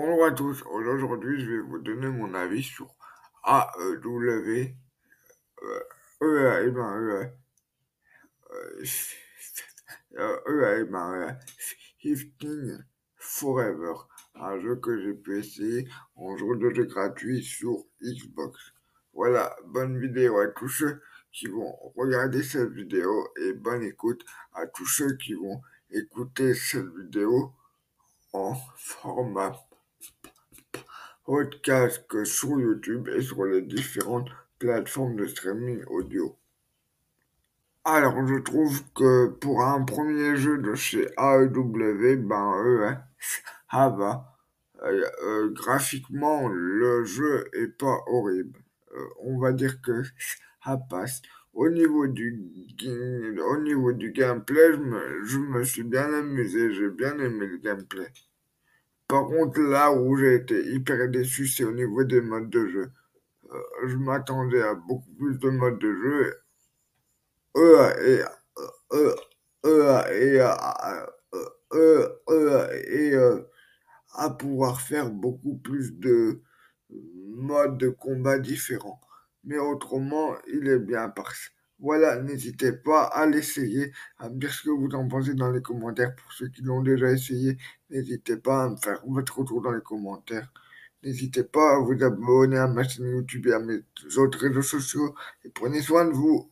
Bonjour à tous, aujourd'hui je vais vous donner mon avis sur AEW, ben, 15 Forever, un jeu que j'ai pu essayer en jour de jeu gratuit sur Xbox. Voilà, bonne vidéo à tous ceux qui vont regarder cette vidéo et bonne écoute à tous ceux qui vont écouter cette vidéo en format podcast que sur YouTube et sur les différentes plateformes de streaming audio. Alors, je trouve que pour un premier jeu de chez AEW, ben, euh, ça va. Euh, euh, graphiquement, le jeu est pas horrible. Euh, on va dire que ça passe. Au niveau du, au niveau du gameplay, je me, je me suis bien amusé, j'ai bien aimé le gameplay. Par contre, là où j'ai été hyper déçu, c'est au niveau des modes de jeu. Euh, je m'attendais à beaucoup plus de modes de jeu. Et, et, euh, euh, et à pouvoir faire beaucoup plus de modes de combat différents. Mais autrement, il est bien parce voilà, n'hésitez pas à l'essayer, à me dire ce que vous en pensez dans les commentaires. Pour ceux qui l'ont déjà essayé, n'hésitez pas à me faire votre retour dans les commentaires. N'hésitez pas à vous abonner à ma chaîne YouTube et à mes autres réseaux sociaux. Et prenez soin de vous.